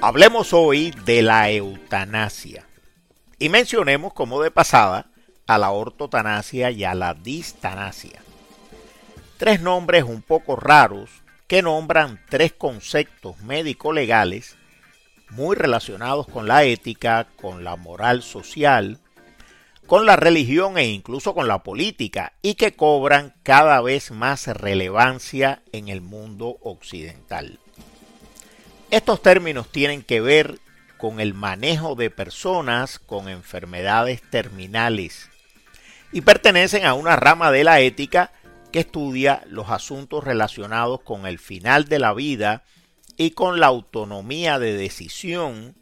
Hablemos hoy de la eutanasia y mencionemos como de pasada a la ortotanasia y a la distanasia. Tres nombres un poco raros que nombran tres conceptos médico-legales muy relacionados con la ética, con la moral social, con la religión e incluso con la política y que cobran cada vez más relevancia en el mundo occidental. Estos términos tienen que ver con el manejo de personas con enfermedades terminales y pertenecen a una rama de la ética que estudia los asuntos relacionados con el final de la vida y con la autonomía de decisión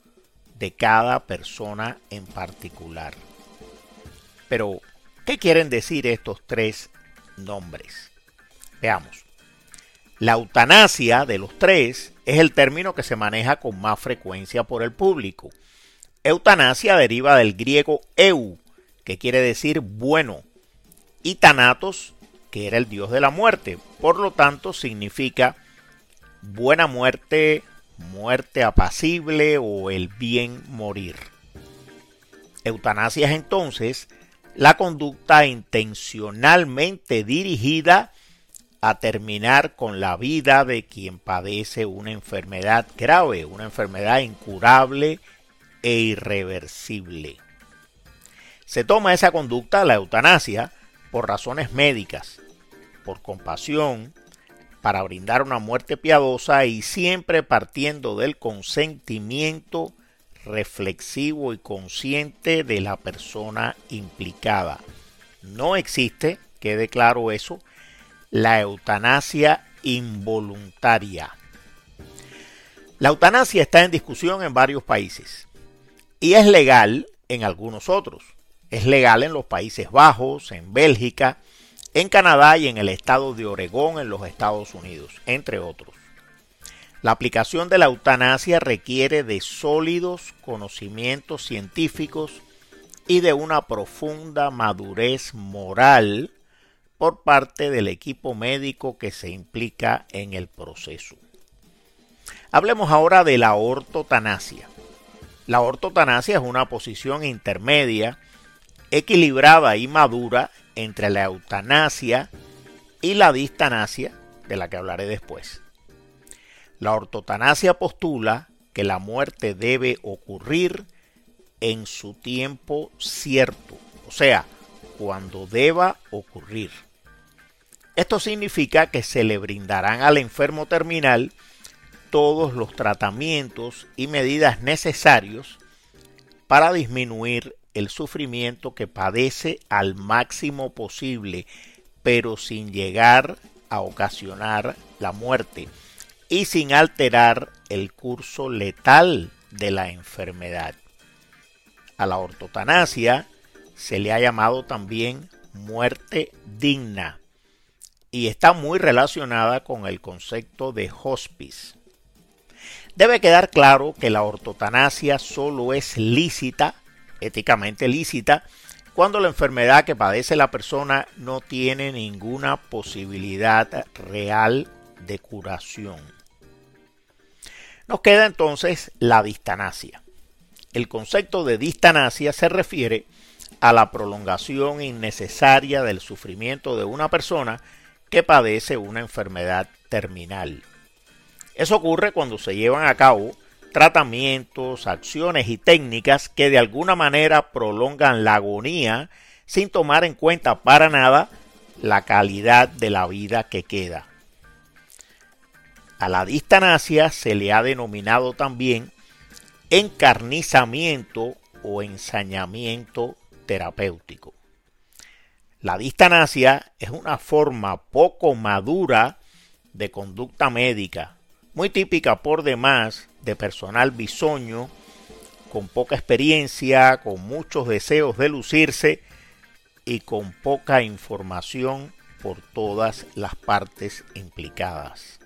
de cada persona en particular. Pero, ¿qué quieren decir estos tres nombres? Veamos. La eutanasia de los tres es el término que se maneja con más frecuencia por el público. Eutanasia deriva del griego eu, que quiere decir bueno, y Thanatos, que era el dios de la muerte. Por lo tanto, significa buena muerte, muerte apacible o el bien morir. Eutanasia es entonces la conducta intencionalmente dirigida a terminar con la vida de quien padece una enfermedad grave, una enfermedad incurable e irreversible. Se toma esa conducta, la eutanasia, por razones médicas, por compasión, para brindar una muerte piadosa y siempre partiendo del consentimiento reflexivo y consciente de la persona implicada. No existe, quede claro eso, la eutanasia involuntaria. La eutanasia está en discusión en varios países y es legal en algunos otros. Es legal en los Países Bajos, en Bélgica, en Canadá y en el estado de Oregón en los Estados Unidos, entre otros. La aplicación de la eutanasia requiere de sólidos conocimientos científicos y de una profunda madurez moral por parte del equipo médico que se implica en el proceso. Hablemos ahora de la ortotanasia. La ortotanasia es una posición intermedia, equilibrada y madura entre la eutanasia y la distanasia, de la que hablaré después. La ortotanasia postula que la muerte debe ocurrir en su tiempo cierto, o sea, cuando deba ocurrir. Esto significa que se le brindarán al enfermo terminal todos los tratamientos y medidas necesarios para disminuir el sufrimiento que padece al máximo posible, pero sin llegar a ocasionar la muerte y sin alterar el curso letal de la enfermedad. A la ortotanasia se le ha llamado también muerte digna y está muy relacionada con el concepto de hospice. Debe quedar claro que la ortotanasia solo es lícita, éticamente lícita, cuando la enfermedad que padece la persona no tiene ninguna posibilidad real de curación. Nos queda entonces la distanasia. El concepto de distanasia se refiere a la prolongación innecesaria del sufrimiento de una persona que padece una enfermedad terminal. Eso ocurre cuando se llevan a cabo tratamientos, acciones y técnicas que de alguna manera prolongan la agonía sin tomar en cuenta para nada la calidad de la vida que queda. A la distanasia se le ha denominado también encarnizamiento o ensañamiento terapéutico. La distanasia es una forma poco madura de conducta médica, muy típica por demás de personal bisoño, con poca experiencia, con muchos deseos de lucirse y con poca información por todas las partes implicadas.